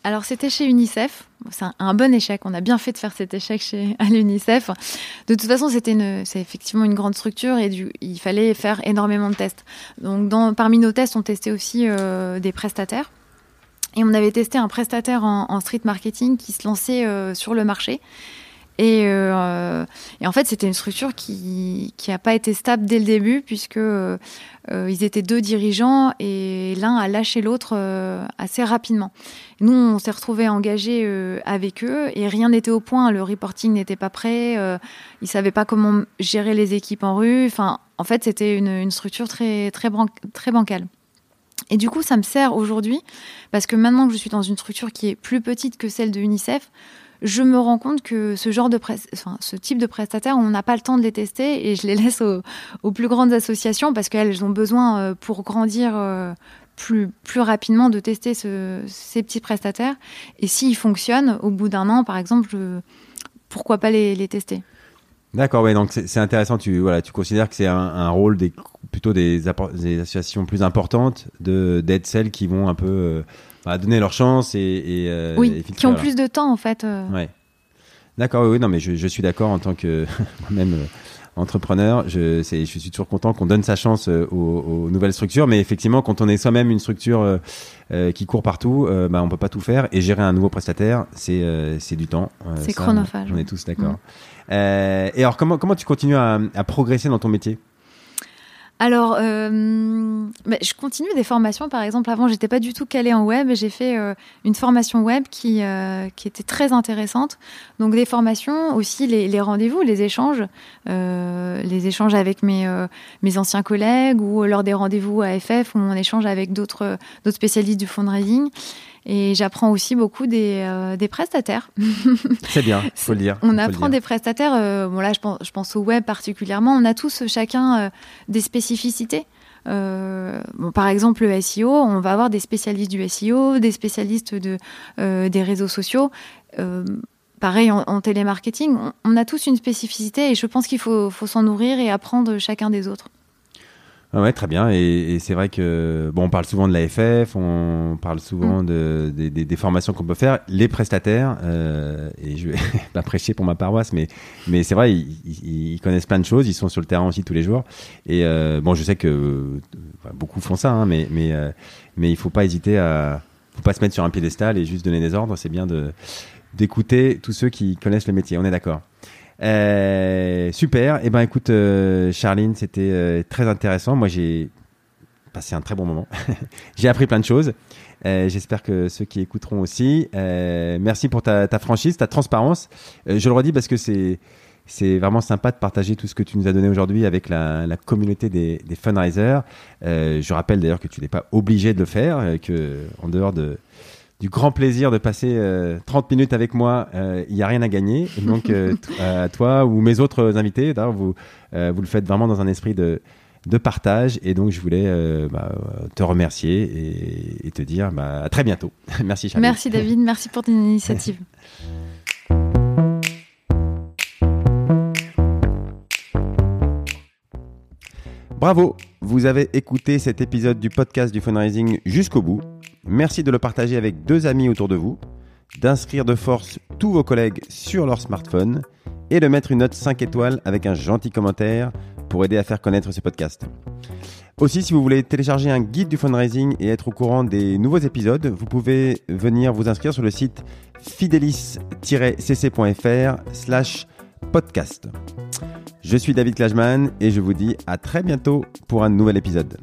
[SPEAKER 2] Alors c'était chez UNICEF, c'est un, bon échec, on a bien fait de faire cet échec chez, à l'UNICEF. De toute façon, c'était c'est effectivement une grande structure et il fallait faire énormément de tests. Donc parmi nos tests, on testait aussi euh, des prestataires. Et on avait testé un prestataire en, street marketing qui se lançait euh, sur le marché euh, et, en fait, c'était une structure qui n'a pas été stable dès le début, puisque euh, ils étaient deux dirigeants et l'un a lâché l'autre euh, assez rapidement. nous, on s'est retrouvés engagés avec eux et rien n'était au point. Le reporting n'était pas prêt. ils savaient pas comment gérer les équipes en rue. Enfin, en fait, c'était une, structure très, très bancale. Et du coup, ça me sert aujourd'hui parce que maintenant que je suis dans une structure qui est plus petite que celle de UNICEF, je me rends compte que ce type de prestataires, on n'a pas le temps de les tester et je les laisse aux, plus grandes associations parce qu'elles ont besoin euh, pour grandir euh, plus, rapidement de tester ces petits prestataires. Et s'ils fonctionnent, au bout d'un an, par exemple, pourquoi pas les, tester
[SPEAKER 1] D'accord, ouais, donc c'est intéressant. Tu considères que c'est un, rôle plutôt des, associations plus importantes d'être celles qui vont un peu euh, à donner leur chance et,
[SPEAKER 2] euh, oui, qui ont plus de temps en fait. Euh.
[SPEAKER 1] Ouais. D'accord, oui, non, mais je, suis d'accord en tant que même euh, entrepreneur. Je, je suis toujours content qu'on donne sa chance aux, nouvelles structures, mais effectivement, quand on est soi-même une structure qui court partout, bah, on peut pas tout faire et gérer un nouveau prestataire, c'est c'est du temps.
[SPEAKER 2] c'est chronophage.
[SPEAKER 1] On est tous d'accord. Mm. et alors, comment comment tu continues à, à progresser dans ton métier?
[SPEAKER 2] Alors, euh, bah, je continue des formations. Par exemple, avant, j'étais pas du tout calée en web j'ai fait euh, une formation web qui, euh, qui était très intéressante. Donc, des formations, aussi les, rendez-vous, les échanges, les échanges avec mes, mes anciens collègues ou lors des rendez-vous à FF où on échange avec d'autres spécialistes du fundraising. Et j'apprends aussi beaucoup des, euh, des prestataires.
[SPEAKER 1] C'est bien, faut le dire.
[SPEAKER 2] On apprend des prestataires. Euh, bon là, je pense, je pense, au web particulièrement. On a tous chacun euh, des spécificités. bon, par exemple, le SEO, on va avoir des spécialistes du SEO, des spécialistes de, des réseaux sociaux pareil en, télémarketing, on, a tous une spécificité et je pense qu'il faut, faut s'en nourrir et apprendre chacun des autres.
[SPEAKER 1] Ouais, très bien. Et, c'est vrai que bon, on parle souvent de l'AFF, on parle souvent mm. de, des, formations qu'on peut faire. Les prestataires, euh, et je vais pas prêcher pour ma paroisse, mais, mais c'est vrai, ils, connaissent plein de choses. Ils sont sur le terrain aussi tous les jours. Et euh, bon, je sais que beaucoup font ça, hein, mais mais euh, mais il faut pas hésiter à, faut pas se mettre sur un piédestal et juste donner des ordres. C'est bien de d'écouter tous ceux qui connaissent le métier. On est d'accord. Euh, super. Et eh ben écoute, euh, Charline, c'était euh, très intéressant. Moi, j'ai passé un très bon moment. j'ai appris plein de choses. J'espère que ceux qui écouteront aussi. merci pour ta, ta, franchise, ta transparence. je le redis parce que c'est c'est vraiment sympa de partager tout ce que tu nous as donné aujourd'hui avec la, la, communauté des, des fundraisers. je rappelle d'ailleurs que tu n'es pas obligé de le faire, que en dehors de du grand plaisir de passer 30 euh, minutes avec moi. Euh, il n'y a rien à gagner. donc, euh, toi ou mes autres invités, vous, vous le faites vraiment dans un esprit de, de partage. Et donc, je voulais bah, te remercier et, te dire bah, à très bientôt. merci, Charlie.
[SPEAKER 2] Merci, David. Merci pour ton initiative.
[SPEAKER 1] Bravo, vous avez écouté cet épisode du podcast du fundraising jusqu'au bout. Merci de le partager avec deux amis autour de vous, d'inscrire de force tous vos collègues sur leur smartphone et de mettre une note 5 étoiles avec un gentil commentaire pour aider à faire connaître ce podcast. Aussi, si vous voulez télécharger un guide du fundraising et être au courant des nouveaux épisodes, vous pouvez venir vous inscrire sur le site fidelis-cc.fr slash podcast. Je suis David Klajman et je vous dis à très bientôt pour un nouvel épisode.